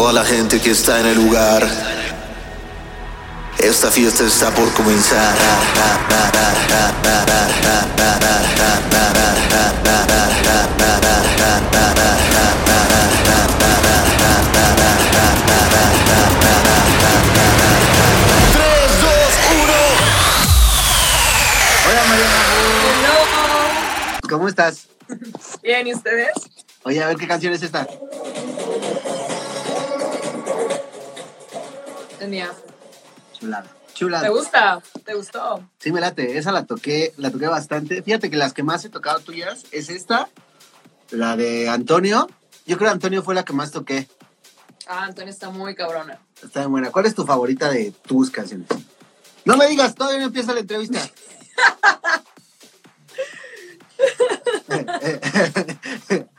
toda la gente que está en el lugar. Esta fiesta está por comenzar. Tres, dos, uno. Hola Mariana. ¿Cómo estás? Bien, ¿y ustedes? Oye, a ver qué canción es esta. Tenía. Chulada. ¿Te Chulada. gusta? ¿Te gustó? Sí, me late. Esa la toqué, la toqué bastante. Fíjate que las que más he tocado tuyas es esta, la de Antonio. Yo creo que Antonio fue la que más toqué. Ah, Antonio está muy cabrona. Está bien buena. ¿Cuál es tu favorita de tus canciones? No me digas, todavía no empieza la entrevista.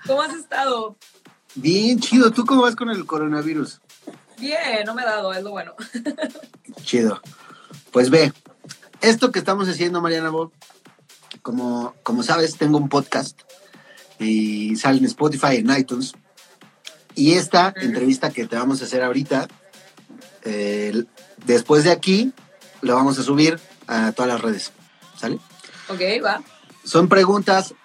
¿Cómo has estado? Bien chido. ¿Tú cómo vas con el coronavirus? Bien, no me he dado, es lo bueno. Chido. Pues ve, esto que estamos haciendo, Mariana Bob, como, como sabes, tengo un podcast y sale en Spotify, en iTunes. Y esta entrevista que te vamos a hacer ahorita, eh, después de aquí, la vamos a subir a todas las redes. ¿Sale? Ok, va. Son preguntas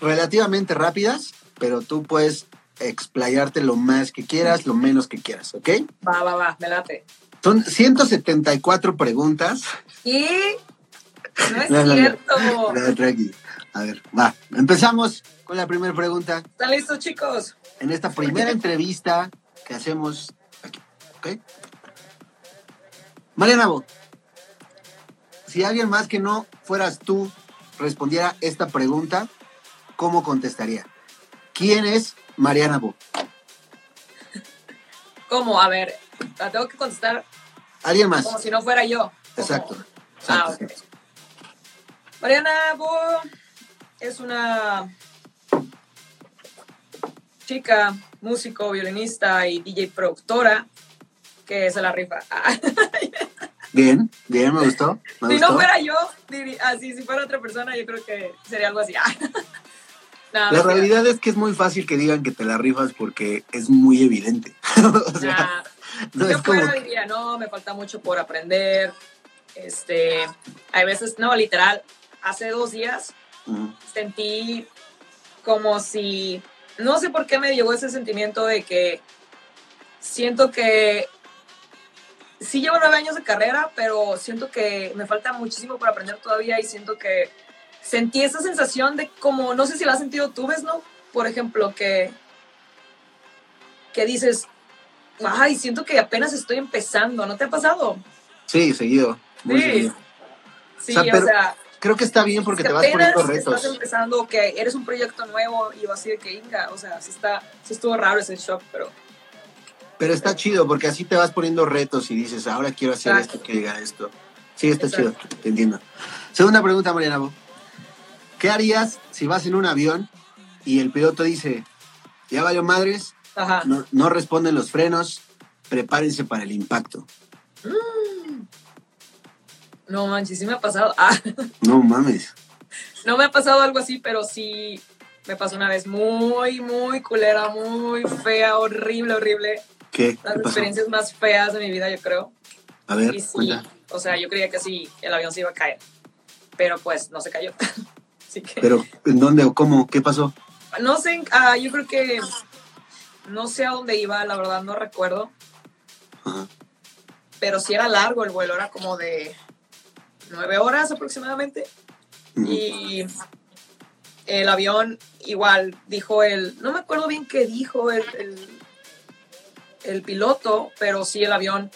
relativamente rápidas, pero tú puedes explayarte lo más que quieras, lo menos que quieras, ¿ok? Va, va, va, me late. Son 174 preguntas. Y no es No, no, cierto. No. A ver, va. Empezamos con la primera pregunta. ¿Están listos, chicos? En esta primera entrevista que hacemos aquí, ¿ok? Mariana Bo, si alguien más que no fueras tú respondiera esta pregunta, ¿cómo contestaría? ¿Quién es Mariana Bo? ¿Cómo? A ver, la tengo que contestar ¿Alguien más? como si no fuera yo. Exacto. Ah, exacto, ok. exacto. Mariana Bo es una chica, músico, violinista y DJ productora que se la rifa. Ah. Bien, bien, me gustó. Me Si gustó. no fuera yo, diría- así, si fuera otra persona, yo creo que sería algo así. No, La realidad es que es muy fácil que digan que te la rifas porque es muy evidente. o sea, no yo es como... fuera diría, no, me falta mucho por aprender. Este, hay veces, no, literal, hace dos días sentí como si, no sé por qué me llegó ese sentimiento de que siento que sí llevo nueve años de carrera, pero siento que me falta muchísimo por aprender todavía y siento que sentí esa sensación de como, no sé si la has sentido tú, ¿ves, no? Por ejemplo, que, que dices, ay, siento que apenas estoy empezando, ¿no te ha pasado? Sí, seguido. Muy Sí. seguido. Sí, O sea, o pero sea, Creo que está bien porque que te vas poniendo estás retos. empezando, que eres un proyecto nuevo y así de que inga, o sea, sí está, sí estuvo raro ese shock, pero Pero está chido porque así te vas poniendo retos y dices, ahora quiero hacer Exacto. esto, que diga esto. Sí, está Exacto. chido, te entiendo. Segunda pregunta, Mariana. ¿Qué harías si vas en un avión y el piloto dice, ya valió madres, ajá. no, no responden los frenos, prepárense para el impacto? No manches, sí me ha pasado. Ah, No mames. no me ha pasado algo así, pero sí me pasó una vez muy, muy culera, muy fea, horrible, horrible. ¿Qué? Las experiencias más feas de mi vida, yo creo. A ver, Y sí, cuenta. o sea, yo creía que sí, el avión se iba a caer, pero pues no se cayó. Así que... Pero, ¿en dónde o cómo? ¿Qué pasó? No sé, ah, yo creo que no sé a dónde iba, la verdad no recuerdo, Ajá. pero sí era largo el vuelo, era como de nueve horas aproximadamente. Y el avión igual dijo el, no me acuerdo bien qué dijo el, el, el piloto, pero sí el avión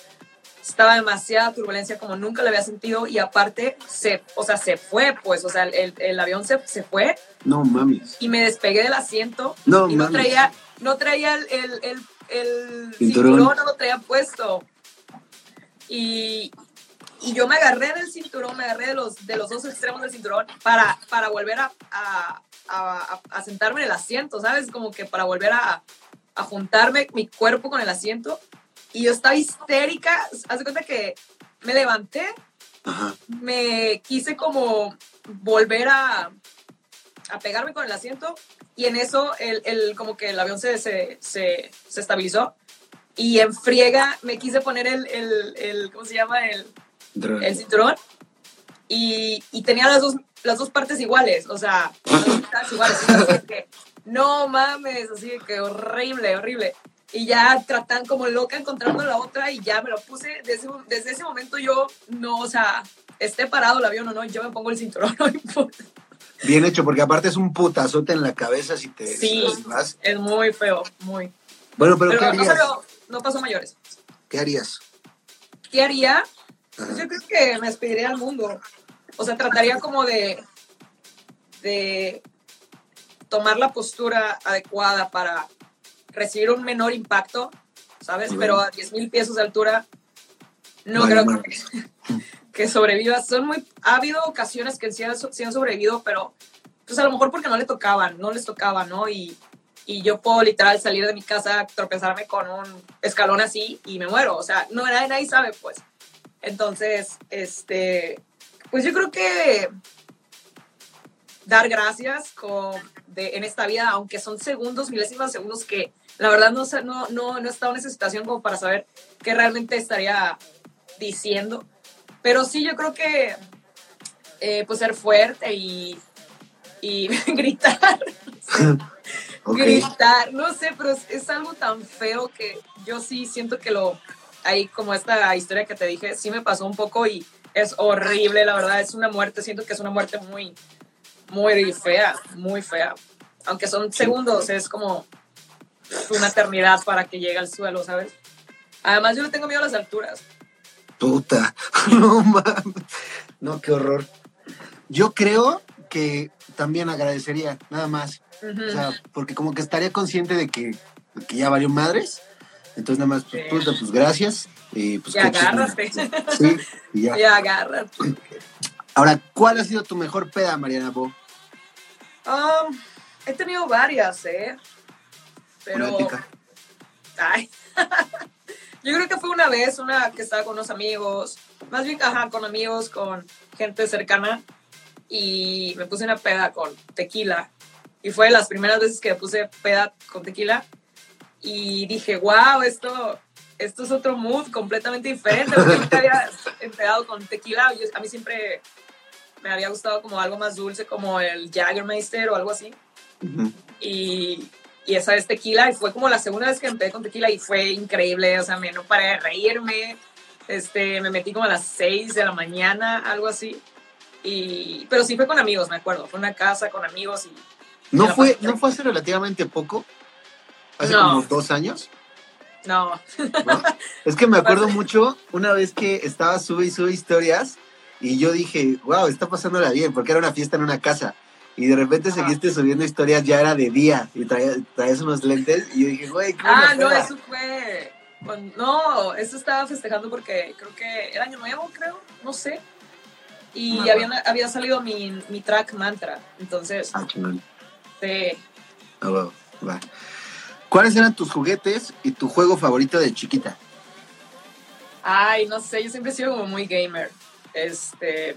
estaba demasiada turbulencia como nunca le había sentido y aparte se, o sea, se fue, pues, o sea, el, el avión se, se fue No mames. y me despegué del asiento No y no mames. traía, no traía el, el, el, cinturón, no lo traía puesto. Y, y yo me agarré del cinturón, me agarré de los, de los dos extremos del cinturón para, para volver a, a, a- a sentarme en el asiento, ¿sabes? Como que para volver a, a juntarme mi cuerpo con el asiento. Y yo estaba histérica, haz de cuenta que me levanté Ajá. me quise como volver a, a pegarme con el asiento y en eso el, el- como que el avión se, se, se, se estabilizó y en friega me quise poner el, el, el ¿cómo se llama? El, el cinturón y, y, tenía las dos, las dos partes iguales, o sea, las dos partes iguales. Así que, no mames, así que horrible, horrible. Y ya tratan como loca encontrando la otra y ya me lo puse. Desde, desde ese momento yo no, o sea, esté parado el avión o no, yo me pongo el cinturón, no importa. Bien hecho, porque aparte es un putazote en la cabeza si te sí, vas. es muy feo, muy. Bueno, pero, pero ¿qué harías? No, no pasó mayores. ¿Qué harías? ¿Qué haría? Pues yo creo que me despediría al mundo. O sea, trataría como de, de tomar la postura adecuada para recibir un menor impacto, ¿sabes? Pero a 10 mil pies de altura, no creo que, que sobrevivas. Son muy, ha habido ocasiones que sí han, sí han sobrevivido, pero pues a lo mejor porque no le tocaban, no les tocaba, ¿no? Y, y yo puedo literal salir de mi casa, tropezarme con un escalón así y me muero. O sea, no nadie, nadie sabe, pues. Entonces, este, pues yo creo que dar gracias con, de, en esta vida, aunque son segundos, milésimas segundos, que la verdad no, no, no, no he estado en esa situación como para saber qué realmente estaría diciendo. Pero sí, yo creo que eh, pues ser fuerte y, y gritar, gritar, no sé, pero es, es algo tan feo que yo sí siento que lo, ahí como esta historia que te dije, sí me pasó un poco y es horrible, la verdad, es una muerte, siento que es una muerte muy, muy fea, muy fea. Aunque son segundos, es como una eternidad para que llegue al suelo, ¿sabes? Además, yo le tengo miedo a las alturas. Puta. No mames. No, qué horror. Yo creo que también agradecería, nada más. O sea, porque como que estaría consciente de que, de que ya valió madres. Entonces nada más, pues, Sí. puta, pues gracias. Y pues Y agárrate. Sí, y ya. Ya, agárrate. Ahora, ¿cuál ha sido tu mejor peda, Mariana Bo? Um, he tenido varias, ¿eh? Pero. Platica. Ay. Yo creo que fue una vez, una que estaba con unos amigos, más bien, ajá, con amigos, con gente cercana, y me puse una peda con tequila. Y fue de las primeras veces que me puse peda con tequila. Y dije, wow, esto, esto es otro mood completamente diferente. Porque nunca había empedado con tequila. Yo- a mí siempre me había gustado como algo más dulce, como el Jaggermeister o algo así Ujú. y, y esa vez tequila, y fue como la segunda vez que empecé con tequila y fue increíble, o sea, me, no paré de reírme, este, me metí como a las 6 de la mañana, algo así, y, pero sí fue con amigos, me acuerdo, fue una casa con amigos y ¿No fue. ¿No fue hace relativamente poco? ¿Hace No. como dos años? no, ¿no? Es que me acuerdo mucho una vez que estaba sube y sube historias y yo dije, wow, está pasándola bien, porque era una fiesta en una casa. Y de repente seguiste subiendo historias, ya era de día y traías, traías unos lentes y yo dije, güey, qué buena ah, no, peda". eso fue, no, eso estaba festejando porque creo que era año nuevo, creo, no sé, y había, había salido mi, mi track mantra, entonces, Ah, chingón. sí. Ah, wow, va. ¿Cuáles eran tus juguetes y tu juego favorito de chiquita? Ay, no sé, yo siempre he sido como muy gamer. Este,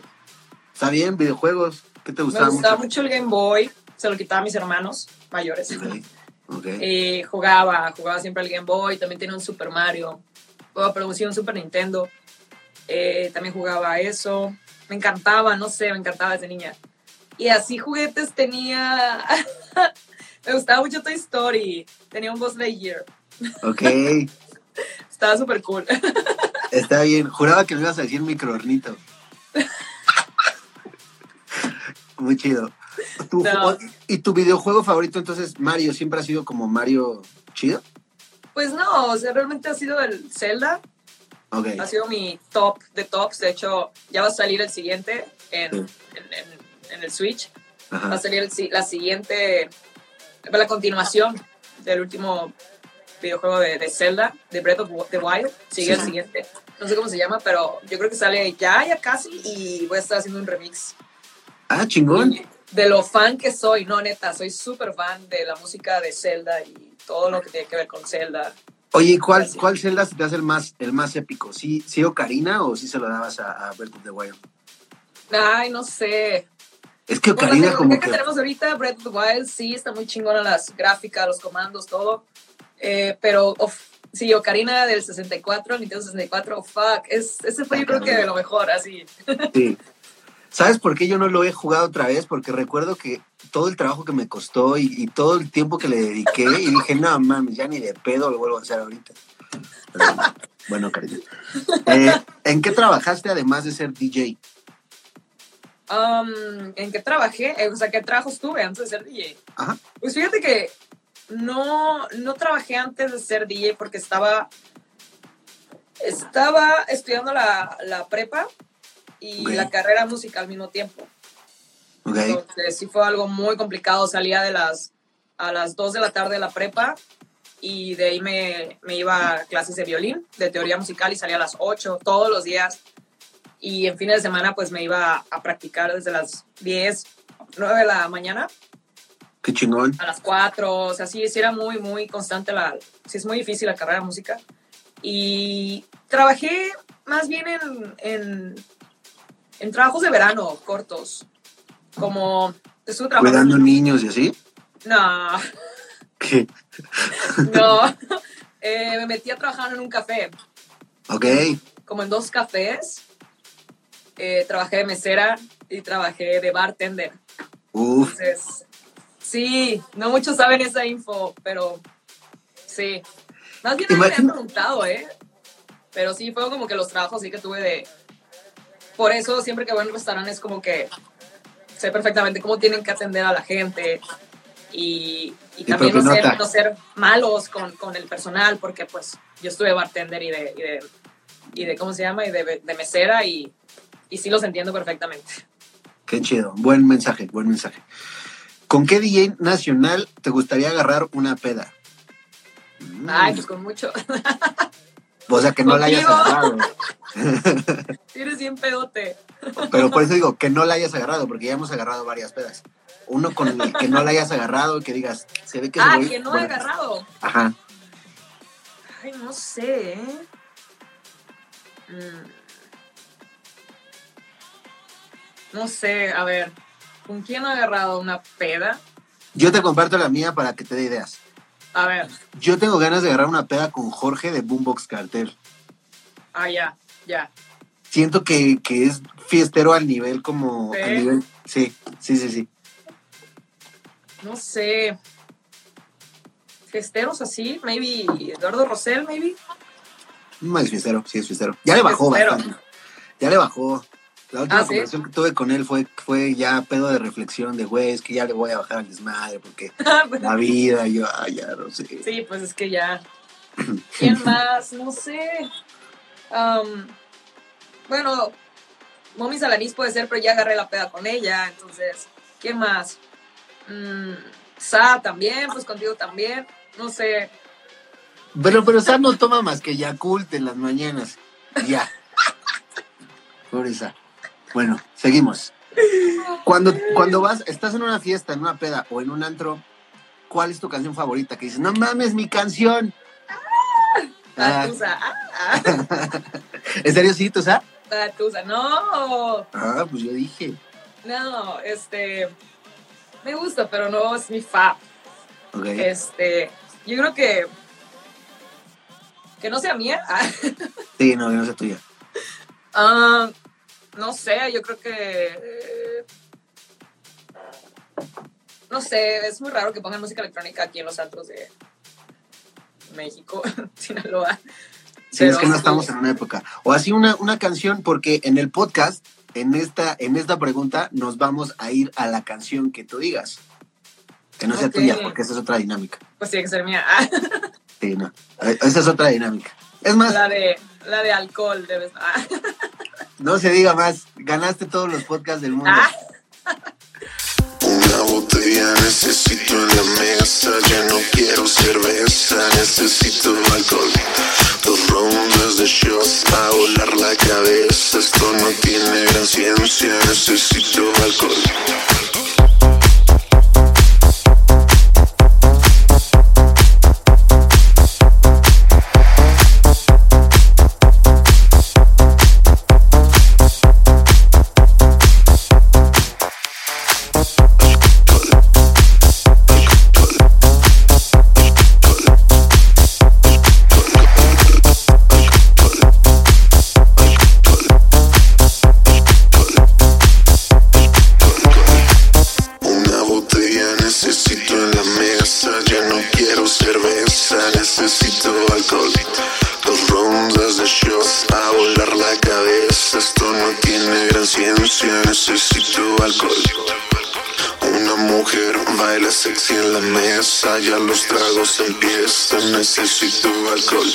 ¿Está bien? ¿Videojuegos? ¿Qué te me gustaba gustaba mucho? mucho el Game Boy, se lo quitaba a mis hermanos mayores. Eh, jugaba, jugaba siempre el Game Boy, también tenía un Super Mario, pero sí, un Super Nintendo. Eh, también jugaba eso, me encantaba, no sé, me encantaba desde niña. Y así juguetes tenía, me gustaba mucho Toy Story, tenía un Buzz Lightyear, Ok, estaba súper cool. está bien. Juraba que me ibas a decir microornito. Muy chido. Tu No. ju- ¿Y tu videojuego favorito entonces, Mario, siempre ha sido como Mario chido? Pues no, o sea, realmente ha sido el Zelda, Ok. ha sido mi top de tops. De hecho, ya va a salir el siguiente en, Sí. en- en- en el Switch. Va a salir el la siguiente, la continuación del último videojuego de, de Zelda, de Breath of the Wild. Sigue Sí. el siguiente. No sé cómo se llama, pero yo creo que sale ya, ya casi. Y voy a estar haciendo un remix. Ah, chingón. De lo fan que soy, no, neta, soy súper fan de la música de Zelda y todo lo que tiene que ver con Zelda. Oye, ¿y cuál, cuál Zelda se te hace el más, el más épico? ¿Sí, ¿Sí Ocarina o sí se lo dabas a, a Breath of the Wild? Ay, no sé. Es que la Ocarina como tecnología que que... tenemos ahorita, Breath of the Wild, sí, está muy chingona las gráficas, los comandos, todo. Eh, pero uf, Sí, Ocarina del 64, Nintendo 64, fuck. Es, ese fue yo creo que de lo mejor, así. Sí. ¿Sabes por qué yo no lo he jugado otra vez? Porque recuerdo que todo el trabajo que me costó y, y todo el tiempo que le dediqué y dije, no mames, ya ni de pedo lo vuelvo a hacer ahorita. Pero, bueno, cariño. Eh, ¿En qué trabajaste además de ser DJ? Um, ¿En qué trabajé? Eh, o sea, ¿qué trabajos tuve antes de ser DJ? Ajá. Pues fíjate que no, no trabajé antes de ser DJ porque estaba, estaba estudiando la, la prepa y Ok. la carrera musical al mismo tiempo. Ok. Entonces sí fue algo muy complicado. Salía de las, a las 2 de la tarde de la prepa y de ahí me, me iba a clases de violín, de teoría musical y salía a las 8 todos los días. Y en fines de semana pues me iba a practicar desde las 10, 9 de la mañana Qué chingón. a las 4. O sea, sí, sí era muy, muy constante la... Sí es muy difícil la carrera de música. Y trabajé más bien en, en, en trabajos de verano cortos. Como estuve trabajando... Cuidando niños y así. No, ¿Qué? no. Eh, me metí a trabajar en un café, Ok. como en dos cafés. Eh, trabajé de mesera y trabajé de bartender. Uf. Entonces, sí, no muchos saben esa info, pero sí. Más bien me habían preguntado, ¿eh? Pero sí, fue como que los trabajos sí que tuve de... Por eso siempre que voy a un restaurante es como que sé perfectamente cómo tienen que atender a la gente y, también no ser, no ser malos con, con el personal, porque pues yo estuve bartender y de, y de, y de ¿cómo se llama? Y de, de mesera y, y sí los entiendo perfectamente. Qué chido. Buen mensaje, buen mensaje. ¿Con qué DJ nacional te gustaría agarrar una peda? Mm. Ay, pues con mucho. O sea, que no la hayas agarrado. Eres bien pedote. Pero por eso digo, que no la hayas agarrado, porque ya hemos agarrado varias pedas. Uno con el que no la hayas agarrado, que digas, se ve que Ah, que no he agarrado. Ajá. Ay, no sé, ¿eh? Mm. No sé, a ver. ¿Con quién he agarrado una peda? Yo te comparto la mía para que te dé ideas. A ver. Yo tengo ganas de agarrar una peda con Jorge de Boombox Cartel. Ah, ya, ya. Siento que, que es fiestero al nivel como... ¿Sí? Al nivel, sí, sí, sí, sí. No sé. Festeros así, maybe Eduardo Rosell, maybe. No es fiestero, sí es fiestero. Ya le bajó bastante. Ya le bajó. La última Ah, ¿sí? conversación que tuve con él fue, fue ya pedo de reflexión de, güey, es que ya le voy a bajar al desmadre porque la vida, yo, ay, ya no sé. Sí, pues es que ya. ¿Quién más? No sé. Am, bueno, Mommy Salanís puede ser, pero ya agarré la peda con ella. Entonces, ¿quién más? Mm, Sa también, pues contigo también. No sé. Pero, pero Sam no toma más que Yakult en las mañanas. Ya. Pobre Sa. Bueno, seguimos. Cuando, cuando vas, estás en una fiesta, en una peda o en un antro, ¿cuál es tu canción favorita? Que dices, no mames, mi canción. Ah, tusa. Ah, ah, ¿En serio sí, la tusa. No, Ah, pues yo dije. no, este. Me gusta, pero no es mi fa. Ok. Este. Yo creo que. Que no sea mía. Sí, no, que no sea tuya. Ah, no sé, yo creo que. eh, no sé, es muy raro que pongan música electrónica aquí en los antros de México, Sinaloa. Sí, es que no estamos en una época. O así una, una canción, porque en el podcast, en esta, en esta pregunta, nos vamos a ir a la canción que tú digas. Que no sea tuya, porque esa es otra dinámica. Pues tiene que ser mía. Ah, Sí, no. Esa es otra dinámica. Es más, la de la de alcohol debes. Ah, no se diga más. Ganaste todos los podcasts del mundo. Ah. Una botella necesito en la mesa, ya no quiero cerveza, necesito alcohol. Dos rondas de shots a volar la cabeza, esto no tiene gran ciencia, necesito alcohol. Alcohol. Una mujer baila sexy en la mesa, ya los tragos empiezan, necesito alcohol.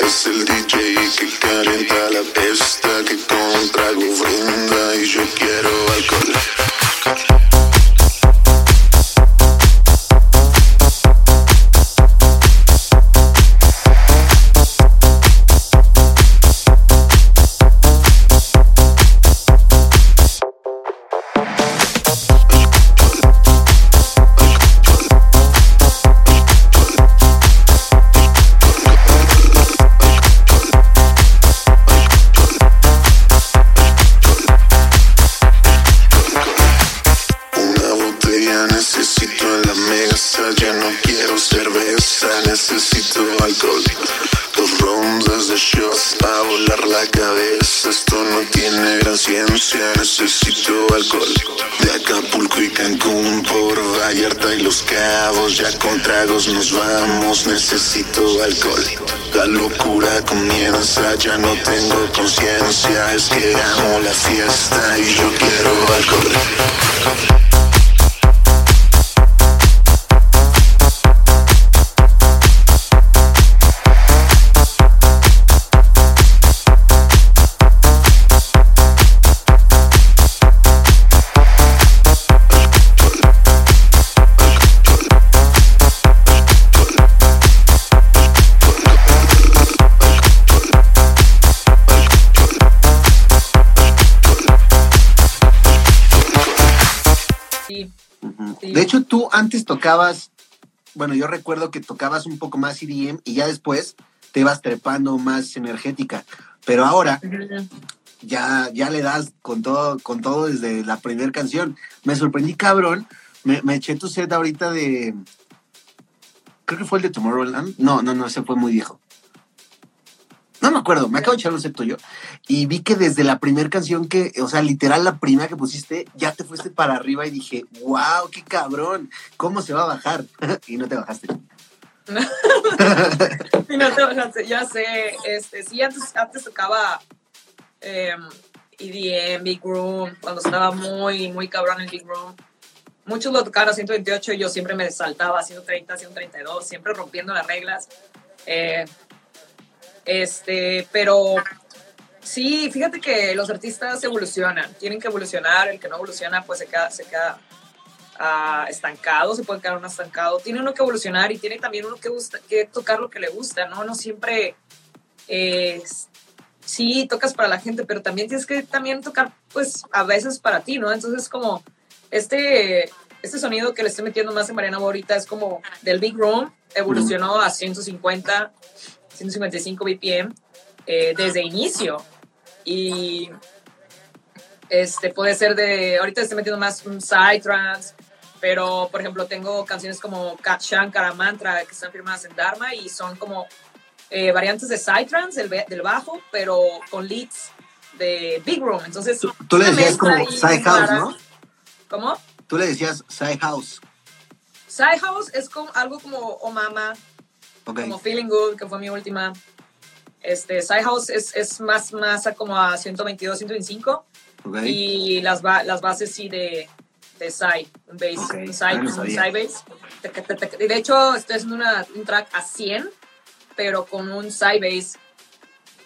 Es el DJ que calienta la pesta, tocabas, bueno, yo recuerdo que tocabas un poco más EDM y ya después te ibas trepando más energética. Pero ahora ya, ya le das con todo, con todo desde la primera canción. Me sorprendí, cabrón. Me, me eché tu set ahorita de. Creo que fue el de Tomorrowland. No, no, no, ese fue muy viejo. No me acuerdo, me acabo de echar un tuyo. Y vi que desde la primera canción que, o sea, literal la primera que pusiste, ya te fuiste para arriba y dije, wow, qué cabrón, ¿cómo se va a bajar? y no te bajaste. Y no te bajaste, ya sé, este, sí, antes, antes tocaba eh, EDM, Big Room, cuando estaba muy, muy cabrón el Big Room. Muchos lo tocaron a 128 y yo siempre me saltaba a 130, 132, siempre rompiendo las reglas. Eh, este, pero sí, fíjate que los artistas evolucionan, tienen que evolucionar, el que no evoluciona pues se queda, se queda ah, estancado, se puede quedar uno estancado. Tiene uno que evolucionar y tiene también uno que, gusta, que tocar lo que le gusta, ¿no? No siempre, eh, sí, tocas para la gente, pero también tienes que también tocar, pues, a veces para ti, ¿no? Entonces, como este, este sonido que le estoy metiendo más en Mariana ahorita es como del Big Room, evolucionó a 150, 155 BPM eh, desde inicio. Y este puede ser de, ahorita estoy metiendo más un psytrance, pero por ejemplo tengo canciones como Kat Shankara Mantra que están firmadas en Dharma y son como eh, variantes de psytrance del, be- del bajo, pero con leads de Big Room. Entonces, Tú, tú le decías como Side House, rara. ¿no? ¿Cómo? Tú le decías Side House. Side House es como, algo como Oh Mama, Ok. como Feeling Good, que fue mi última. Este, Side House es, es más, más a como a 122, 125. ok. Y las, ba- las bases sí de, de Side, un bass, Ok, un ah, no sabía. side bass. De hecho, estoy haciendo una, un track a 100, pero con un side bass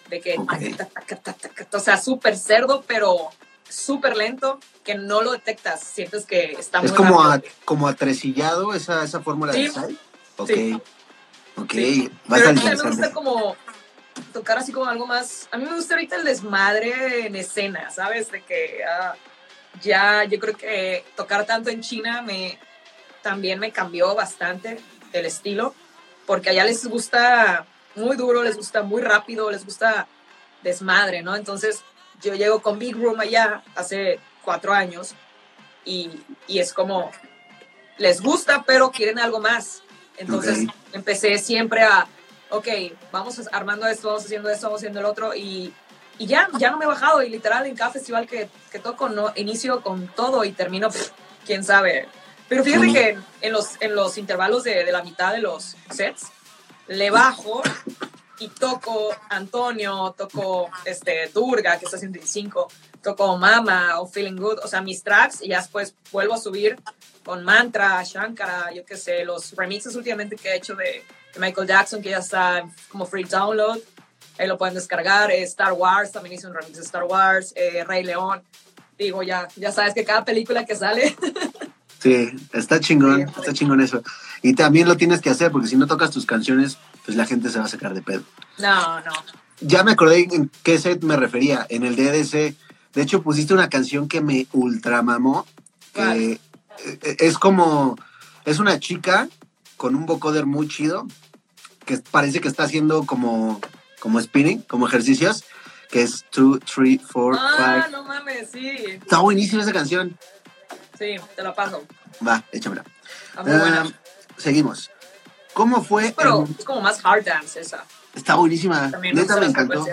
de que, Ok. taca, taca, taca, taca. o sea, súper cerdo, pero súper lento, que no lo detectas, sientes que está muy Es como, a, como atresillado esa, esa fórmula de Sí. Side. Ok. Sí. Ok. Sí. Pero a mí me gusta como tocar así como algo más. A mí me gusta ahorita el desmadre en escena, ¿sabes? De que ah, ya yo creo que tocar tanto en China me también me cambió bastante el estilo, porque allá les gusta muy duro, les gusta muy rápido, les gusta desmadre, ¿no? Entonces yo llego con Big Room allá hace cuatro años y, y es como, les gusta, pero quieren algo más. Entonces Ok. empecé siempre a, ok, vamos armando esto, vamos haciendo esto, vamos haciendo el otro y, y ya, ya no me he bajado y literal en cada festival que, que toco no, inicio con todo y termino, pff, quién sabe. Pero fíjate Sí. que en los, en los intervalos de, de la mitad de los sets, le bajo y toco Antonio, toco este, Durga, que está 105, toco Mama o Feeling Good, o sea, mis tracks, y ya después vuelvo a subir con Mantra, Shankara, yo qué sé, los remixes últimamente que he hecho de, de Michael Jackson, que ya está como free download, ahí lo pueden descargar, eh, Star Wars, también hice un remix de Star Wars, eh, Rey León, digo, ya, ya sabes que cada película que sale, Sí, está chingón, Sí, está chingón eso. Y también lo tienes que hacer, porque si no tocas tus canciones, pues la gente se va a sacar de pedo. no, no, Ya me acordé en qué set me refería, en el DDC. De hecho, pusiste una canción que me ultramamó, que eh, es como, es una chica con un vocoder muy chido, que parece que está haciendo como, como spinning, como ejercicios, que es 2, 3, 4, 5. ah, no mames, sí, Está buenísima esa canción. sí, te la paso, Va, échamela. muy buena. Ah, seguimos. ¿Cómo fue? Pero el- es como más hard dance esa. Está buenísima. También Neta me encantó.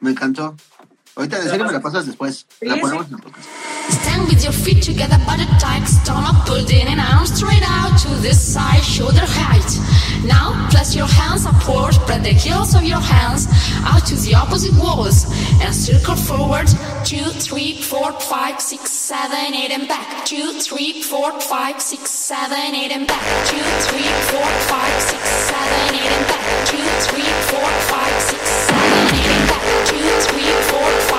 Me encantó. Ahorita en ¿Te me la pasas? pasas después. La ponemos en el podcast. Stand with your feet together, body tight, stomach pulled in and arms straight out to this side, shoulder height. Now place your hands upward, spread the heels of your hands out to the opposite walls and circle forward. Two, three, four, five, six, seven, eight, and back. Two, three, four, five, six, seven, eight, and back. Two, three, four, five, six, seven, eight, and back. Two, three, four, five, six, seven, one, two, three, four, five.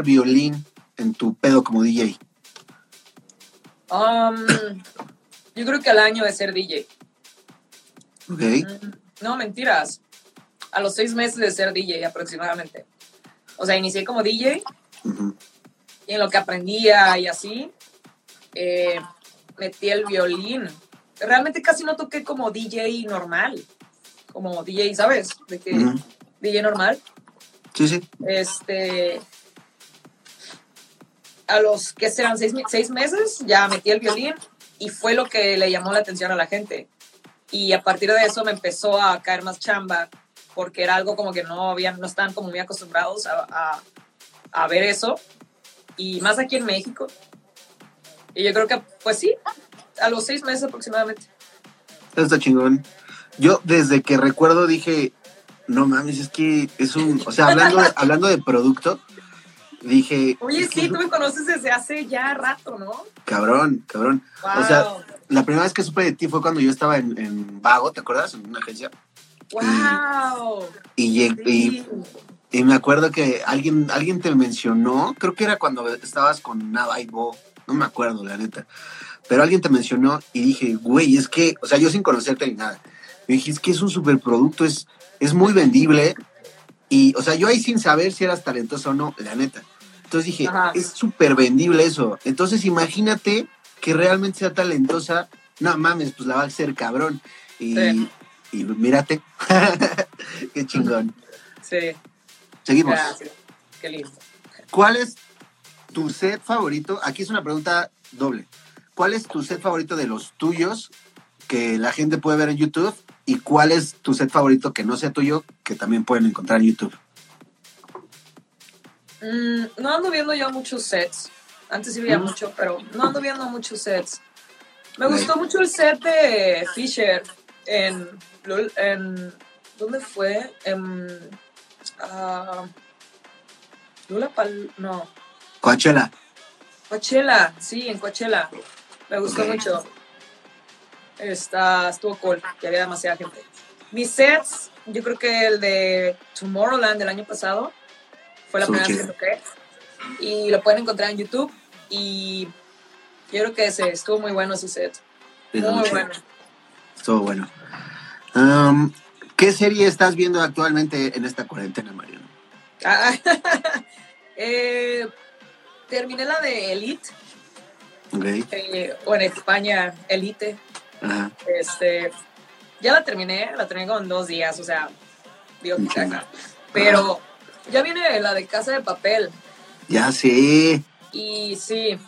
Violín en tu pedo como DJ? Um, yo creo que al año de ser DJ. Ok. Mm, No, mentiras. A los seis meses de ser DJ aproximadamente. O sea, inicié como DJ y en lo que aprendía y así, eh, metí el violín. Realmente casi no toqué como DJ normal. Como DJ, ¿sabes? De que. DJ normal. Sí, sí. Este. A los que serán seis, seis meses, ya metí el violín y fue lo que le llamó la atención a la gente. Y a partir de eso me empezó a caer más chamba, porque era algo como que no, habían, no estaban como muy acostumbrados a, a, ver eso, y más aquí en México. Y yo creo que, pues sí, a los seis meses aproximadamente. Está chingón. Yo desde que recuerdo dije, no mames, es que es un, o sea, hablando hablando de producto, dije, Oye, sí, tú me conoces desde hace ya rato, ¿no? cabrón, cabrón. Wow. O sea, la primera vez que supe de ti fue cuando yo estaba en, en Vago, ¿te acuerdas? En una agencia. wow. Y, y, y me acuerdo que alguien, alguien te mencionó, creo que era cuando estabas con Nava y Bo, no me acuerdo, la neta. Pero alguien te mencionó y dije, güey, es que, o sea, yo sin conocerte ni nada, me dije, es que es un superproducto, es, es muy vendible. Y, o sea, yo ahí sin saber si eras talentoso o no, la neta. Entonces dije, Ajá. es súper vendible eso. Entonces imagínate que realmente sea talentosa. No mames, pues la va a hacer cabrón. Y, Sí. y mírate. Qué chingón. Sí, Seguimos. gracias. Qué lindo. ¿Cuál es tu set favorito? Aquí es una pregunta doble. ¿Cuál es tu set favorito de los tuyos que la gente puede ver en YouTube? ¿Y cuál es tu set favorito que no sea tuyo que también pueden encontrar en YouTube? Mm, no ando viendo yo muchos sets. Antes sí veía Mm. mucho, pero no ando viendo muchos sets. Me gustó mucho el set de Fisher en, en ¿dónde fue? En ah, Lula Pal, no, Coachella. Coachella, sí, en Coachella. Me gustó mucho. Está, estuvo cool, que había demasiada gente. Mis sets, yo creo que el de Tomorrowland del año pasado fue la primera vez que toqué. Y lo pueden encontrar en YouTube. Y yo creo que ese estuvo muy bueno ese set. Muy bueno. Estuvo bueno. Um, ¿Qué serie estás viendo actualmente en esta cuarentena, Mariano? Ah, eh, terminé la de Elite, Ok. eh, o en España, Elite. Ajá. Este, ya la terminé, la terminé como en dos días, o sea, digo, pero ya viene la de Casa de Papel Ya sé. y sí,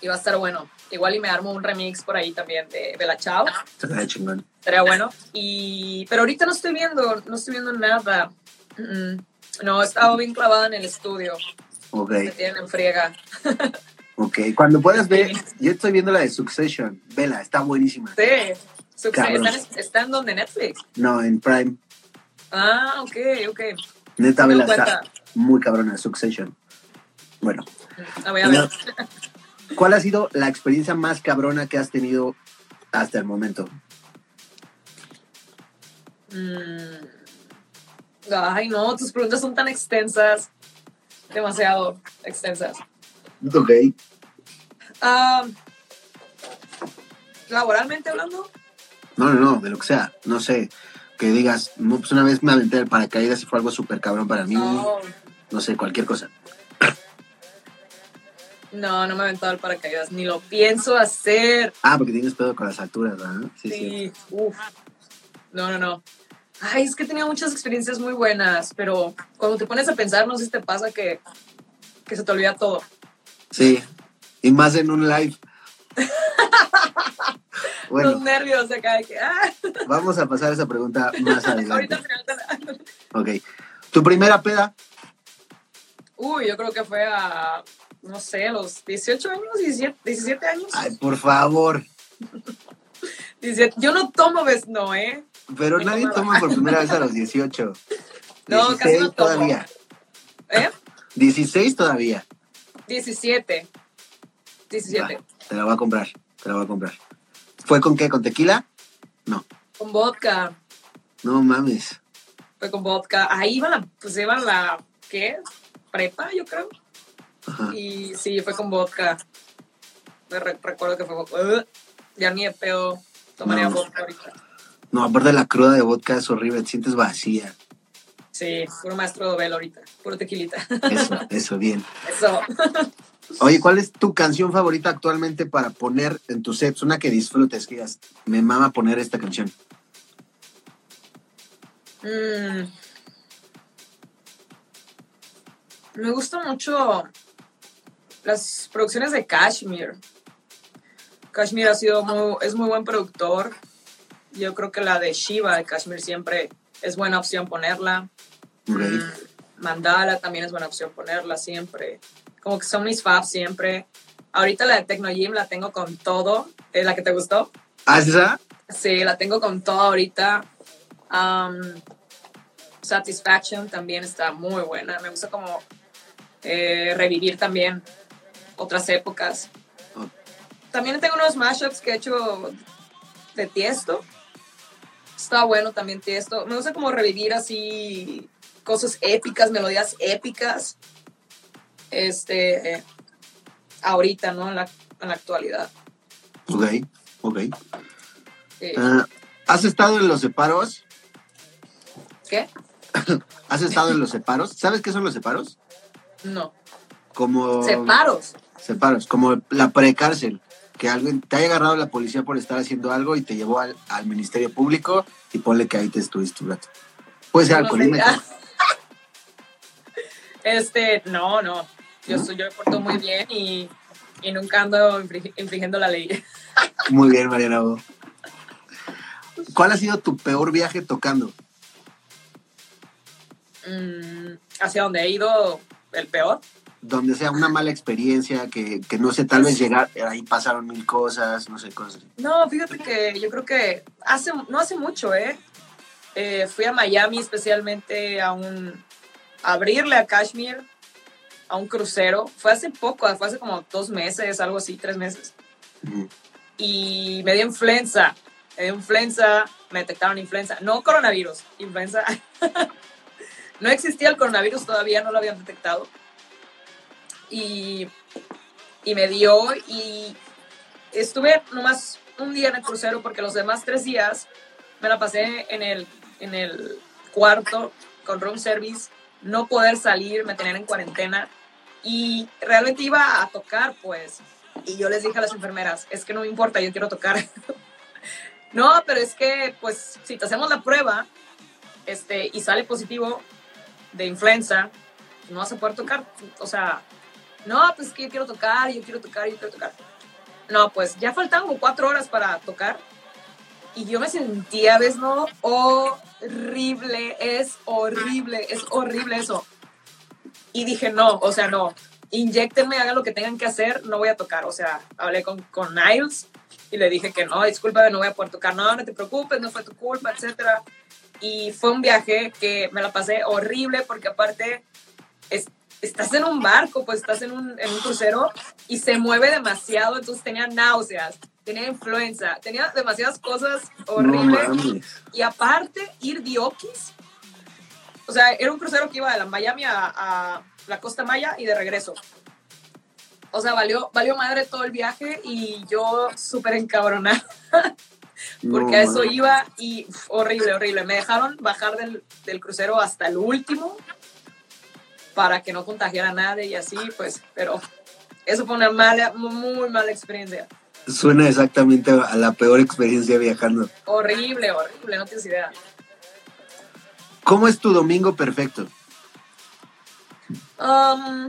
y va a estar bueno. Igual y me armo un remix por ahí también de Bella Chao, Está de chingón. estaría bueno. Y, pero ahorita no estoy viendo, no estoy viendo nada. No, he estado bien clavada en el estudio, Ok. me tienen en friega. Ok. Cuando puedas ver, yo estoy viendo la de Succession. Vela, está buenísima. Sí, Success- Cabrón. ¿están, están donde Netflix. No, en Prime. Ah, ok, ok. Neta, Vela está muy cabrona, Succession. Bueno, a ver. ¿cuál ha sido la experiencia más cabrona que has tenido hasta el momento? Mm. Ay, no, tus preguntas son tan extensas. Demasiado extensas. Ok. Ah, laboralmente hablando, No, no, no, de lo que sea. No sé. Que digas, no, pues una vez me aventé el paracaídas y fue algo súper cabrón para mí. no, No sé, cualquier cosa. no, no me he aventado el paracaídas, ni lo pienso hacer. Ah, porque tienes pedo con las alturas, ¿verdad? Sí, sí. Sí, uf. No, no, no. Ay, es que he tenido muchas experiencias muy buenas, pero cuando te pones a pensar, no sé si te pasa que, que se te olvida todo. Sí. Y más en un live. Los bueno, nervios acá de que, ah, vamos a pasar esa pregunta más ahorita adelante. la- Ok. ¿Tu primera peda? Uy, yo creo que fue a, no sé, a los 18 años, 17, 17 años. Ay, por favor. 17. Yo no tomo vez, no, ¿eh? Pero Mi nadie toma por primera vez a los 18. No, casi 16 no tomo. todavía. ¿Eh? 16 todavía. 17. 17. Va, te la voy a comprar. Te la voy a comprar. ¿Fue con qué? ¿Con tequila? No. Con vodka. No mames. Fue con vodka. Ahí iba la, pues iba la, ¿qué? Prepa, yo creo. Ajá. Y sí, fue con vodka. Me re- recuerdo que fue vodka. ya ni de pedo tomaría No. vodka ahorita. No, aparte la cruda de vodka es horrible. Te sientes vacía. Sí, puro maestro de vela ahorita. Puro tequilita. Eso, eso, bien. Eso. Oye, ¿cuál es tu canción favorita actualmente para poner en tus sets? Una que disfrutes, que digas, me mama poner esta canción. Mm. Me gustan mucho las producciones de Kashmir. Kashmir ha sido muy, es muy buen productor. Yo creo que la de Shiva de Kashmir siempre es buena opción ponerla. Mm, Mandala también es buena opción ponerla siempre. Como que son mis faves siempre. Ahorita la de Tecno Gym la tengo con todo. ¿Es la que te gustó? ¿Ah, ¿es esa? Sí, la tengo con todo ahorita. Um, Satisfaction también está muy buena. Me gusta como eh, revivir también otras épocas. También tengo unos mashups que he hecho de Tiesto. Está bueno también Tiesto. Me gusta como revivir así cosas épicas, melodías épicas. Este, eh, ahorita, ¿no? En la, en la actualidad. Ok, ok. Eh, ¿Has estado en los separos? ¿Qué? ¿Has estado en los separos? ¿Sabes qué son los separos? No. Como... Separos. Separos, como la precárcel. Que alguien te haya agarrado la policía por estar haciendo algo y te llevó al, al Ministerio Público y ponle que ahí te estuviste un rato. Puede ser No alcoholímetro. Este, no, no. Yo, soy, yo me porto muy bien y, y nunca ando infri- infringiendo la ley. Muy bien, Mariana. Bo. ¿Cuál ha sido tu peor viaje tocando? Mm, hacia donde he ido el peor. Donde sea una mala experiencia, que, que no sé, tal vez llegar, ahí pasaron mil cosas, no sé, cosas. No, fíjate que yo creo que hace, no hace mucho, ¿eh? Eh, fui a Miami especialmente a un a abrirle a Kashmir a un crucero. Fue hace poco, fue hace como dos meses, algo así, tres meses. Y me dio influenza. Me dio influenza, me detectaron influenza. No coronavirus, influenza. no existía el coronavirus todavía, no lo habían detectado. Y, y me dio y estuve nomás un día en el crucero porque los demás tres días me la pasé en el, en el cuarto con room service, no poder salir, me tenían en cuarentena y realmente iba a tocar pues. Y yo les dije a las enfermeras, es que no me importa, yo quiero tocar. no, pero es que pues si te hacemos la prueba este, y sale positivo de influenza, no vas a poder tocar. O sea, no, pues que yo quiero tocar, yo quiero tocar, yo quiero tocar. No, pues ya faltaban como cuatro horas para tocar y yo me sentía, ¿ves? No, horrible, es horrible, es horrible eso. Y dije, no, o sea, no, inyectenme, hagan lo que tengan que hacer, no voy a tocar. O sea, hablé con, con Niles y le dije que no, discúlpame, no voy a poder tocar, no, no te preocupes, no fue tu culpa, etcétera. Y fue un viaje que me la pasé horrible porque aparte es- estás en un barco, pues estás en un, en un crucero y se mueve demasiado, entonces tenía náuseas, tenía influenza, tenía demasiadas cosas No horribles. mames. y aparte, ir diokis. O sea, era un crucero que iba de la Miami a, a la Costa Maya y de regreso. O sea, valió, valió madre todo el viaje y yo súper encabronada porque No a eso iba y uf, horrible, horrible. Me dejaron bajar del, del crucero hasta el último para que no contagiara a nadie y así, pues, pero eso fue una mala, muy mala experiencia. Suena exactamente a la peor experiencia viajando. Horrible, horrible, no tienes idea. ¿Cómo es tu domingo perfecto? Um,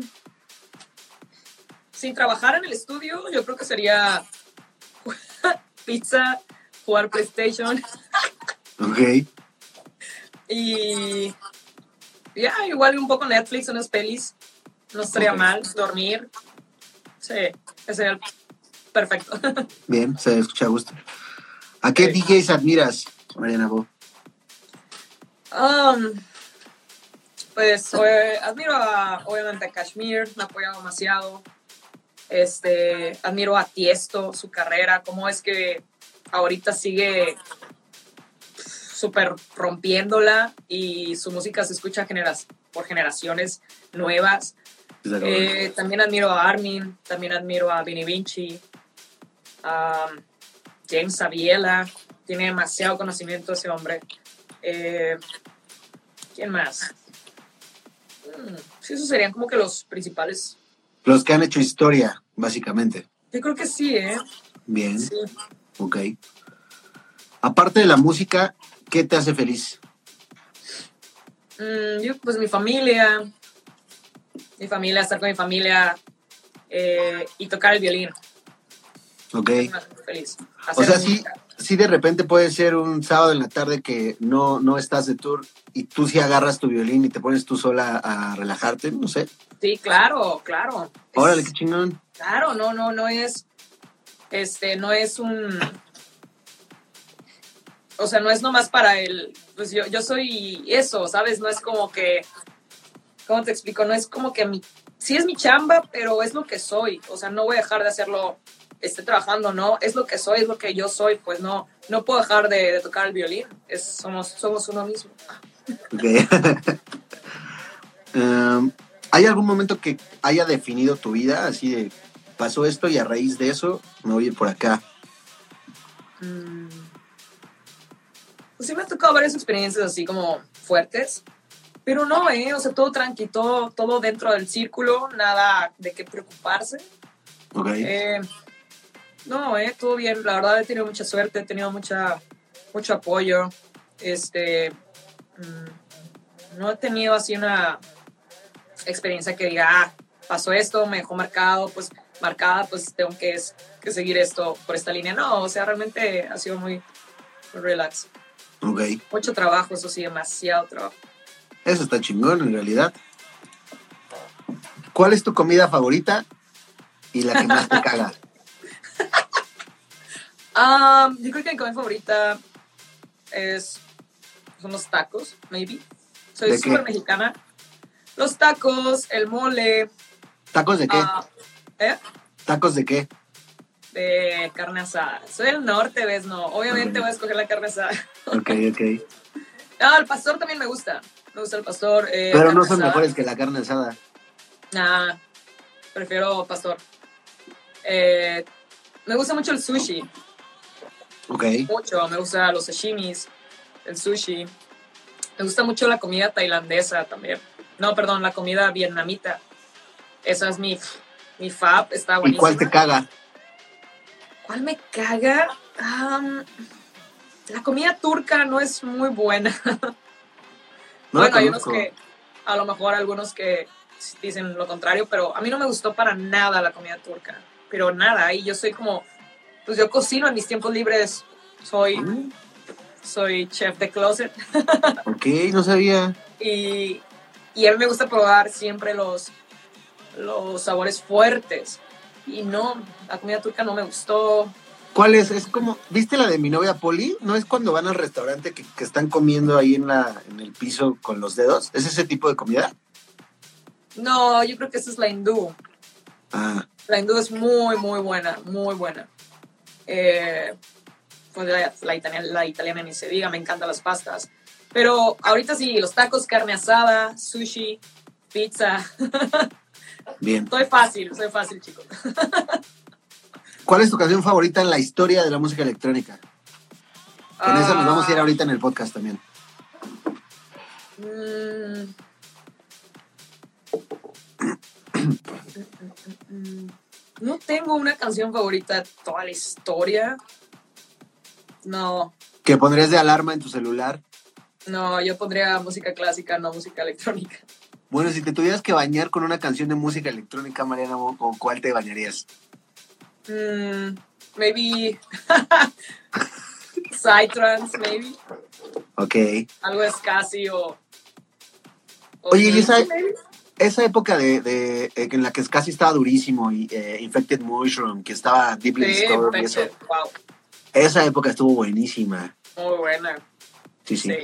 sin trabajar en el estudio, yo creo que sería pizza, jugar PlayStation Ok. y ya, igual un poco Netflix, unas pelis. No estaría mal, dormir. Sí, ese sería el perfecto. Bien, se escucha a gusto. ¿A qué Sí. DJs admiras, Mariana Bo? Um, pues eh, admiro a, obviamente a Kashmir, me ha apoyado demasiado. Este, admiro a Tiesto, su carrera, cómo es que ahorita sigue súper rompiéndola y su música se escucha generas, por generaciones nuevas. Eh, también admiro a Armin, también admiro a Vinny Vinci, a James Aviela, tiene demasiado conocimiento ese hombre. Eh, ¿Quién más? Mm, sí, esos serían como que los principales. Los que han hecho historia, básicamente. Yo creo que sí, ¿eh? Bien, Sí. ok. Aparte de la música, ¿qué te hace feliz? Mm, yo, pues mi familia, mi familia, estar con mi familia eh, y tocar el violín. Ok. Me hace muy feliz. O Hacer sea, sí, música. sí de repente puede ser un sábado en la tarde que no, no estás de tour y tú sí agarras tu violín y te pones tú sola a relajarte, no sé. Sí, claro, claro. Es- Órale, qué chingón. Claro, no, no, no es, este, no es un, o sea, no es nomás para el, pues yo, yo soy eso, ¿sabes? No es como que, ¿cómo te explico? No es como que mi, sí es mi chamba, pero es lo que soy, o sea, no voy a dejar de hacerlo, esté trabajando, ¿no? Es lo que soy, es lo que yo soy, pues no, no puedo dejar de, de tocar el violín, es, somos, somos uno mismo. Ok. Um, ¿Hay algún momento que haya definido tu vida? Así de, pasó esto y a raíz de eso me voy a ir por acá. Mm. Pues sí me ha tocado varias experiencias así como fuertes, pero no, ¿eh? O sea, todo tranqui, todo, todo dentro del círculo, nada de qué preocuparse. Ok. Eh, no, ¿eh? Todo bien, la verdad he tenido mucha suerte, he tenido mucha, mucho apoyo. Este, mm, no he tenido así una experiencia que diga, ah, pasó esto, me dejó marcado, pues marcada, pues tengo que, es- que seguir esto por esta línea. No, o sea, realmente ha sido muy relax. Ok. Mucho trabajo, eso sí, demasiado trabajo. Eso está chingón en realidad. ¿Cuál es tu comida favorita y la que más te caga? Ah, yo creo que mi comida favorita es son los tacos, maybe. Soy súper mexicana. Los tacos, el mole, ¿Tacos de qué? ah, ¿eh? ¿Tacos de qué? de carne asada. Soy del norte, ¿ves? No, obviamente voy a escoger la carne asada. Ok, ok. No, el pastor también me gusta. Me gusta el pastor. eh, Pero no son asada. mejores que la carne asada. Nah, prefiero pastor. Eh, me gusta mucho el sushi. Ok. mucho. Me gusta los sashimis, el sushi. Me gusta mucho la comida tailandesa también. No, perdón, la comida vietnamita. Esa es mi, mi fab, está ¿Y buenísima. cuál te caga? ¿Cuál me caga? La comida turca no es muy buena. No bueno, hay unos que, a lo mejor algunos que dicen lo contrario, pero a mí no me gustó para nada la comida turca. Pero nada, y yo soy como, pues yo cocino en mis tiempos libres. Soy, Mm, soy chef de closet. Ok, no sabía. y, y a mí me gusta probar siempre los, los sabores fuertes. Y no, la comida turca no me gustó. ¿Cuál es? Es como, ¿viste la de mi novia Poli? ¿No es cuando van al restaurante que, que están comiendo ahí en, la, en el piso con los dedos? ¿Es ese tipo de comida? No, yo creo que esa es la hindú. Ah, La hindú es muy, muy buena, muy buena. Eh, pues la, la italiana, la italiana ni se diga, me encantan las pastas. Pero ahorita sí, los tacos, carne asada, sushi, pizza. bien. soy fácil, soy fácil, chicos. ¿Cuál es tu canción favorita en la historia de la música electrónica? Con esa nos vamos a ir Ah, ahorita en el podcast también. mm. No tengo una canción favorita de toda la historia. No, ¿Que pondrías de alarma en tu celular? no, yo pondría música clásica, no música electrónica. Bueno, si te tuvieras que bañar con una canción de música electrónica, Mariana, ¿con cuál te bañarías? Mm, maybe Psytrance, maybe. Ok. Algo de Scassi o. Oye, ¿y esa- época de, de- eh, en la que casi estaba durísimo y eh, Infected Mushroom, que estaba Deeply Sí, Discovered y eso, wow, esa época estuvo buenísima. muy buena. Sí, sí. Sí.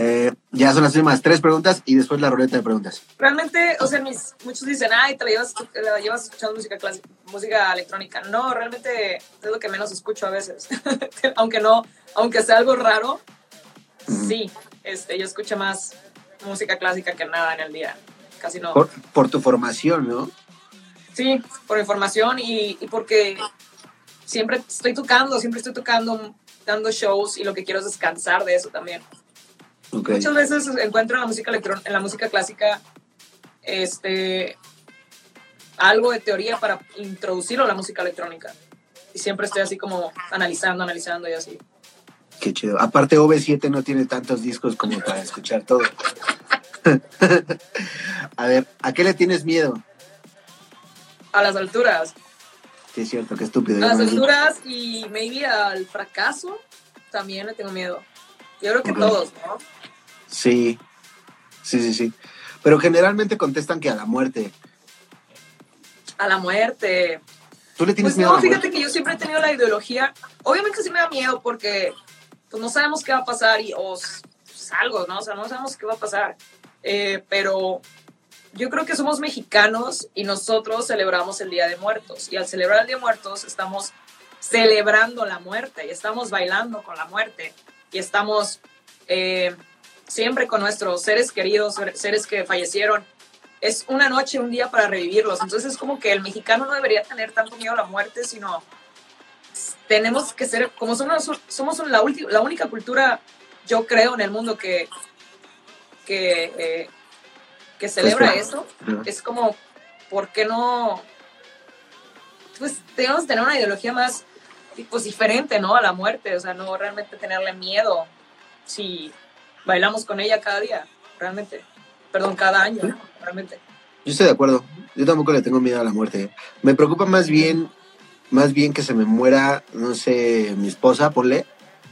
Eh, ya son las últimas tres preguntas y después la ruleta de preguntas. Realmente, o sea, mis, muchos dicen, ay, te la llevas, te la llevas escuchando música clásica, música electrónica. No, realmente es lo que menos escucho a veces. aunque no, aunque sea algo raro, sí, este, yo escucho más música clásica que nada en el día. Casi no. Por, por tu formación, ¿no? Sí, por información y, y porque siempre estoy tocando, siempre estoy tocando, dando shows y lo que quiero es descansar de eso también. Ok. Muchas veces encuentro en la música electrón en la música clásica este algo de teoría para introducirlo a la música electrónica. Y siempre estoy así como analizando, analizando y así. Qué chido. Aparte, OV7 no tiene tantos discos como para escuchar todo. A ver, ¿a qué le tienes miedo? A las alturas, Sí, es cierto, qué estúpido. A las alturas y maybe al fracaso también le tengo miedo. Yo creo que todos, ¿no? Sí, sí, sí, sí. Pero generalmente contestan que a la muerte. A la muerte. ¿Tú le tienes Pues miedo a no, la fíjate muerte? que yo siempre he tenido la ideología. Obviamente sí me da miedo porque pues no sabemos qué va a pasar y o s- pues, algo, ¿no? O sea, no sabemos qué va a pasar. Eh, pero yo creo que somos mexicanos y nosotros celebramos el Día de Muertos. Y al celebrar el Día de Muertos estamos celebrando la muerte y estamos bailando con la muerte y estamos eh, siempre con nuestros seres queridos, seres que fallecieron. Es una noche, un día para revivirlos. Entonces es como que el mexicano no debería tener tanto miedo a la muerte, sino tenemos que ser, como somos, somos la, ulti- la única cultura, yo creo, en el mundo que, que, eh, que celebra Festeja. eso, es como, ¿por qué no? Pues tenemos que tener una ideología más pues, diferente, ¿no? A la muerte, o sea, no realmente tenerle miedo si bailamos con ella cada día, realmente. Perdón, cada año, ¿no? realmente. Yo estoy de acuerdo. Yo tampoco le tengo miedo a la muerte. Me preocupa más bien, más bien que se me muera, no sé, mi esposa, ponle,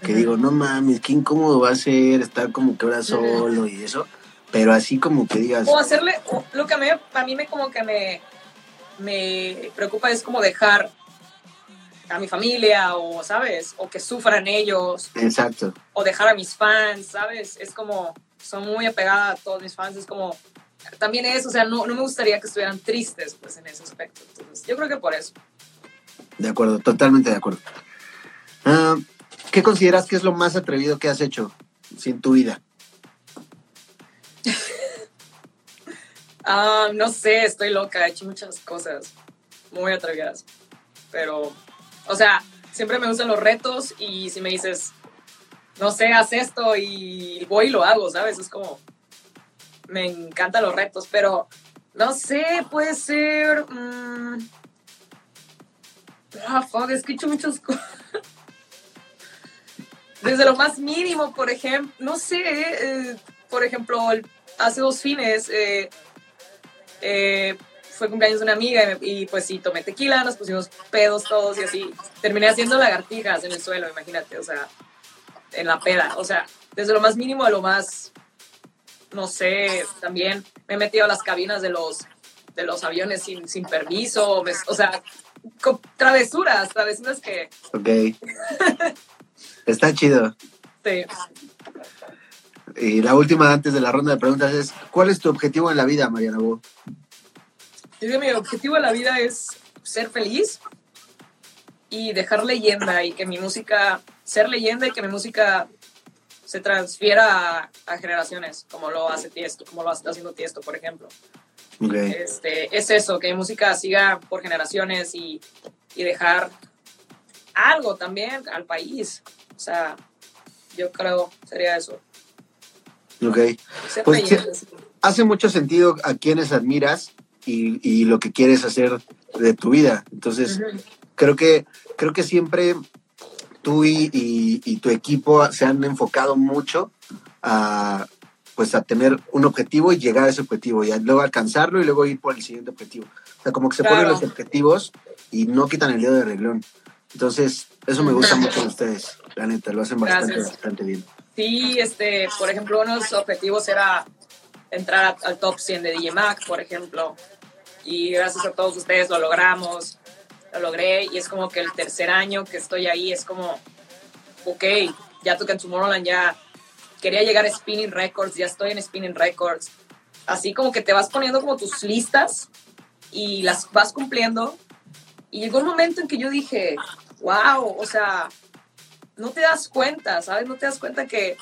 que digo, no mames, qué incómodo va a ser estar como que ahora solo y eso. Pero así como que digas, O hacerle, o lo que a mí, a mí me como que me, me preocupa es como dejar a mi familia o, ¿sabes? O que sufran ellos exacto. o dejar a mis fans, ¿sabes? Es como, son muy apegada a todos mis fans, es como, también eso, o sea, no, no me gustaría que estuvieran tristes, pues, en ese aspecto. Entonces, yo creo que por eso. De acuerdo, totalmente de acuerdo. Ah, ¿Qué consideras que es lo más atrevido que has hecho sin tu vida? Ah, no sé, estoy loca, he hecho muchas cosas muy atrevidas, pero, o sea, siempre me gustan los retos y si me dices, no sé, haz esto y voy y lo hago, ¿sabes? Es como, me encantan los retos, pero, no sé, puede ser... mm, ah, fuck, es que he hecho muchas cosas. Desde lo más mínimo, por ejemplo, no sé, eh, por ejemplo, el- hace dos fines eh, eh, fue cumpleaños de una amiga y, y, pues sí, tomé tequila, nos pusimos pedos todos y así. Terminé haciendo lagartijas en el suelo, imagínate, o sea, en la peda. O sea, desde lo más mínimo a lo más, no sé, también me he metido a las cabinas de los, de los aviones sin, sin permiso, o sea, travesuras, travesuras que Ok. Está chido. te, Y la última antes de la ronda de preguntas es, ¿cuál es tu objetivo en la vida, Mariana Bo? Mi objetivo en la vida es ser feliz y dejar leyenda y que mi música, ser leyenda y que mi música se transfiera a, a generaciones, como lo hace Tiesto, como lo está haciendo Tiesto, por ejemplo. Ok. Este, es eso, que mi música siga por generaciones y, y dejar algo también al país. O sea, yo creo sería eso. Ok. Pues. Hace mucho sentido a quienes admiras y, y lo que quieres hacer de tu vida. Entonces, creo que creo que siempre tú y, y- y tu equipo se han enfocado mucho a pues a tener un objetivo y llegar a ese objetivo y luego alcanzarlo y luego ir por el siguiente objetivo. O sea, como que se ponen los objetivos y no quitan el dedo de reglón. Entonces, eso me gusta mucho de ustedes, la neta, lo hacen bastante, Gracias. bastante bien. Sí, este, por ejemplo, uno de los objetivos era entrar al top 100 de DJ Mac, por ejemplo. Y gracias a todos ustedes lo logramos, lo logré. Y es como que el tercer año que estoy ahí es como, ok, ya toca en Tomorrowland, ya quería llegar a Spinning Records, ya estoy en Spinning Records. Así como que te vas poniendo como tus listas y las vas cumpliendo. Y llegó un momento en que yo dije, wow, o sea, no te das cuenta, ¿sabes? No te das cuenta que,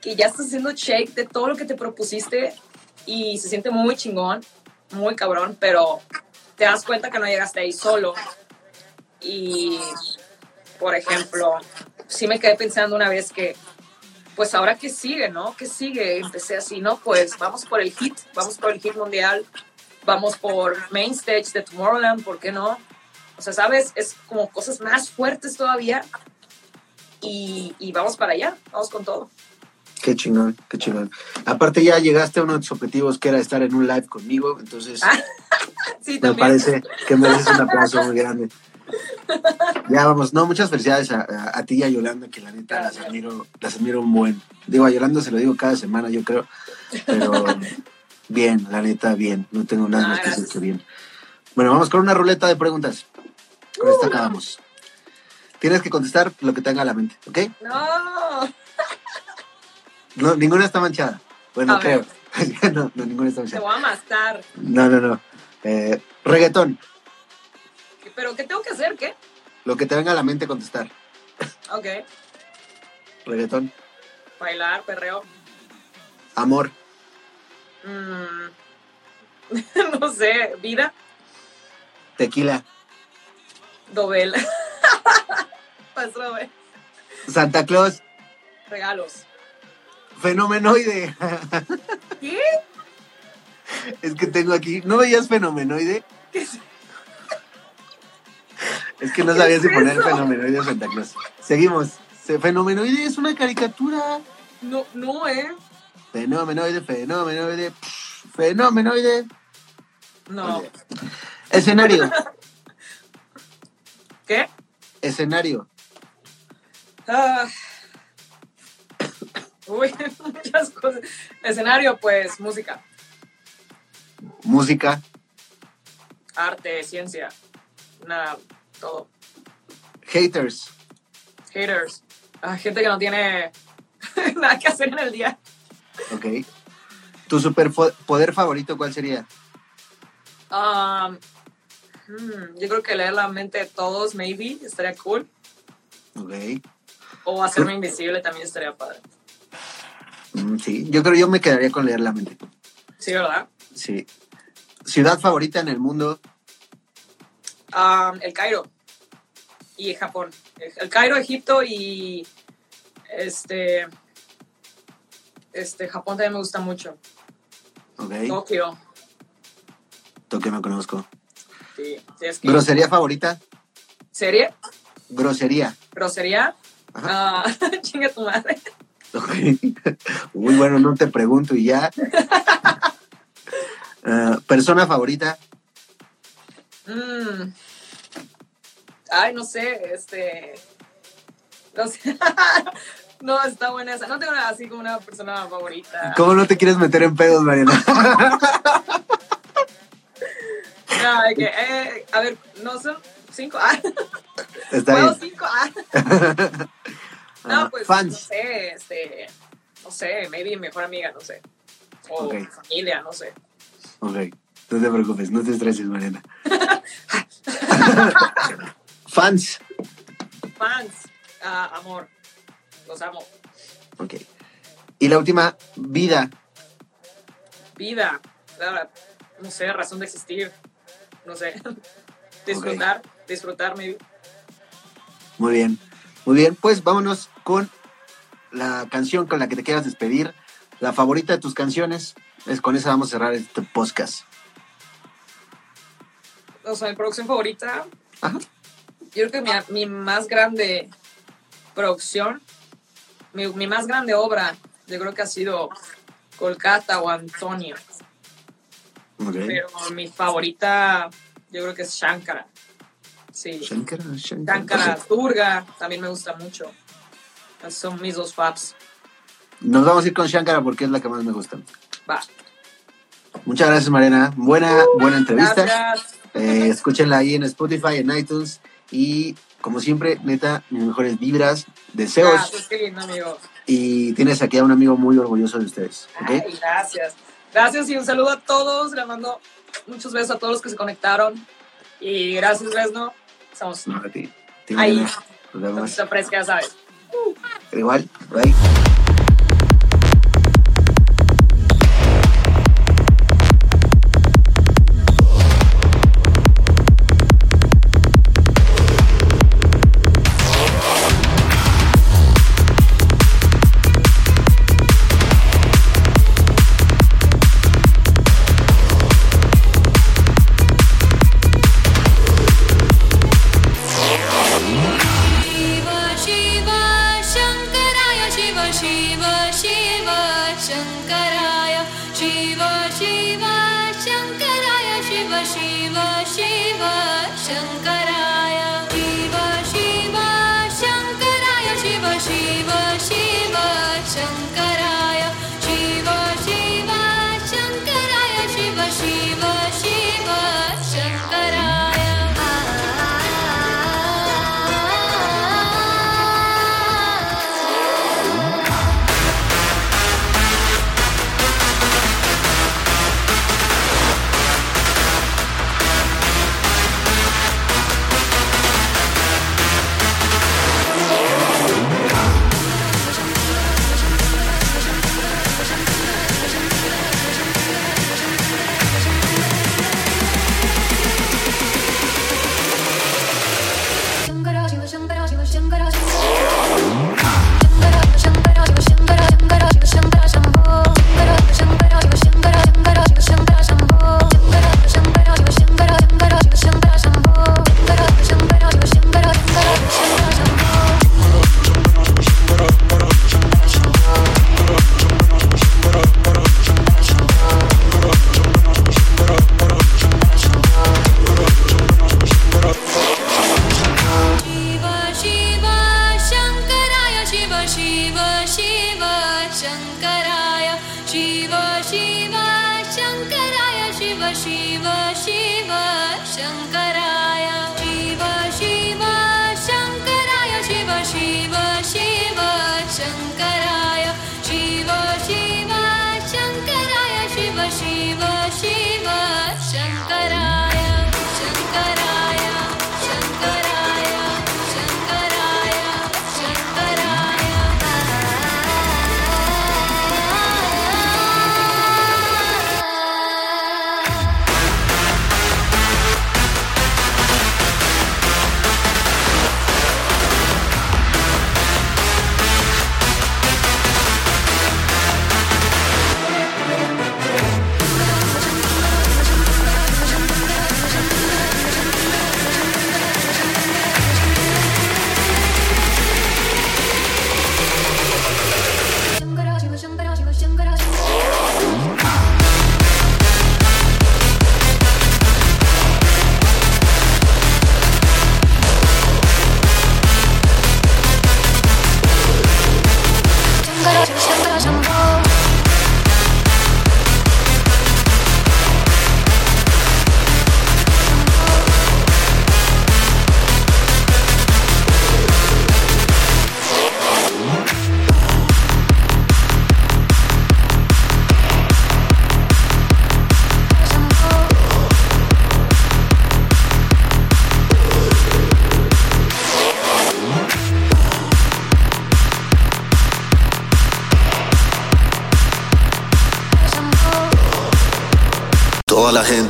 que ya estás haciendo shake de todo lo que te propusiste y se siente muy chingón, muy cabrón, pero te das cuenta que no llegaste ahí solo. Y, por ejemplo, sí me quedé pensando una vez que, pues ahora qué sigue, ¿no? ¿Qué sigue? Empecé así, ¿no? Pues vamos por el hit, vamos por el hit mundial, vamos por main stage de Tomorrowland, ¿por qué no? O sea, ¿sabes? Es como cosas más fuertes todavía y, y vamos para allá, vamos con todo. Qué chingón, qué chingón. Aparte ya llegaste a uno de tus objetivos que era estar en un live conmigo, entonces Ah, Sí, me también. parece que mereces un aplauso muy grande. Ya vamos, no, muchas felicidades a, a- a ti y a Yolanda, que la neta las admiro, las admiro un buen. Digo, a Yolanda se lo digo cada semana, yo creo, pero bien, la neta, bien, no tengo nada más que decir que bien. Bueno, vamos con una ruleta de preguntas. Con esta acabamos. Tienes que contestar lo que tenga a la mente, ¿ok? No. No, ninguna está manchada. Bueno, A creo. no, no, ninguna está Te manchada. voy a mastar. No, no, no. Eh, reggaetón, ¿Pero qué tengo que hacer? ¿Qué? lo que te venga a la mente contestar. Ok. Reggaetón, Bailar, perreo. amor, Mm, no sé. Vida. tequila, Dobel. Dobel. Santa Claus, Regalos. fenomenoide. ¿Qué? es que tengo aquí, ¿no veías fenomenoide? ¿Qué es? Es que no ¿Qué sabía es si poner fenomenoide o Santa Claus. Seguimos. Se- Fenomenoide es una caricatura. No, no, ¿eh? Fenomenoide, fenomenoide, pff, fenomenoide. No. Oye. Escenario, ¿Qué? escenario, Ah. Uy, muchas cosas. Escenario, pues, música, música, arte, ciencia, nada, todo. haters, Haters. Ah, gente que no tiene nada que hacer en el día. ok. ¿Tu superpoder favorito cuál sería? Um, hmm, yo creo que leer la mente de todos, maybe, estaría cool. Ok. O hacerme invisible también estaría padre. Mm, sí, yo creo yo me quedaría con leer la mente. Sí, ¿verdad? Sí. Ciudad favorita en el mundo. Um, el Cairo y Japón. El Cairo, Egipto y este este Japón también me gusta mucho. Ok. Tokio. Tokio no conozco. Sí, sí, es que- Grosería favorita. ¿Serie? Grosería. ¿Grosería? Ah, chinga tu madre. Ok. Uy, bueno, no te pregunto y ya. Ah, persona favorita. Mm. Ay, no sé, este. No sé. no, está buena esa. No tengo nada así como una persona favorita. ¿Cómo no te quieres meter en pedos, Mariana? No, que, eh, a ver, no son cinco. Ah, Está ¿puedo bien. cinco? Ah. Ah, No, pues, no fans. sé, este. No sé, maybe mejor amiga, no sé. O familia, no sé. Ok. No te preocupes, no te estreses, Mariana. Fans. Fans, ah, amor. Los amo. Ok. Y la última, vida. Vida, la- no sé, razón de existir. No sé. Disfrutar, disfrutar, maybe. Muy bien. Muy bien, pues vámonos con la canción con la que te quieras despedir. La favorita de tus canciones. Es con esa vamos a cerrar este podcast. O sea, mi producción favorita. Ajá. Yo creo que mi, mi más grande producción, mi, mi más grande obra, yo creo que ha sido Kolkata o Antonio. Pero mi favorita, yo creo que es Shankara. Sí. Shankara, Shankara. Shankara Durga también me gusta mucho. Esos Son mis dos faps. Nos vamos a ir con Shankara porque es la que más me gusta. Va. Muchas gracias, Mariana. Buena, buena entrevista. Eh, escúchenla ahí en Spotify, en iTunes. Y como siempre, neta, mis mejores vibras, deseos. Gracias, qué lindo, amigo. Y tienes aquí a un amigo muy orgulloso de ustedes. gracias. Gracias y un saludo a todos. Le mando muchos besos a todos los que se conectaron. Y gracias, Lesno. Estamos No, a ti. Ti, ahí. Mariana. Nos vemos. Mucha fresca, ya sabes. Igual. Bye.